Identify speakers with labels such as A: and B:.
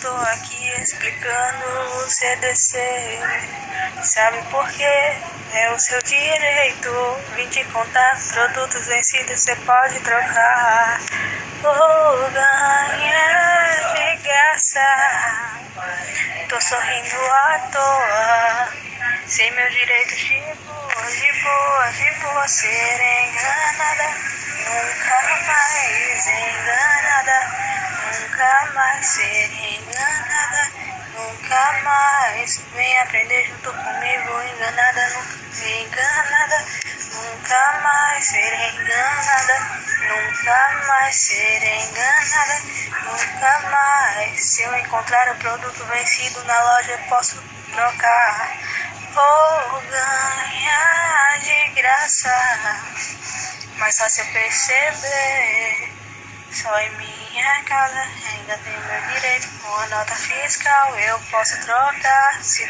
A: tô aqui explicando o CDC. Sabe por quê? É o seu direito. Vim te contar. Produtos vencidos você pode trocar. Ou ganhar de graça. Tô sorrindo à toa. Sem meu direito de boa, de boa, de boa. Ser enganada. Nunca mais enganada nunca mais ser enganada, mais. Vem aprender junto comigo, enganada, nunca enganada, nunca mais ser enganada, nunca mais ser enganada, nunca mais. Se eu encontrar o produto vencido na loja, posso trocar ou ganhar de graça. Mas só se eu perceber, só em minha casa ainda tem meu direito. Com a nota fiscal eu posso trocar. Se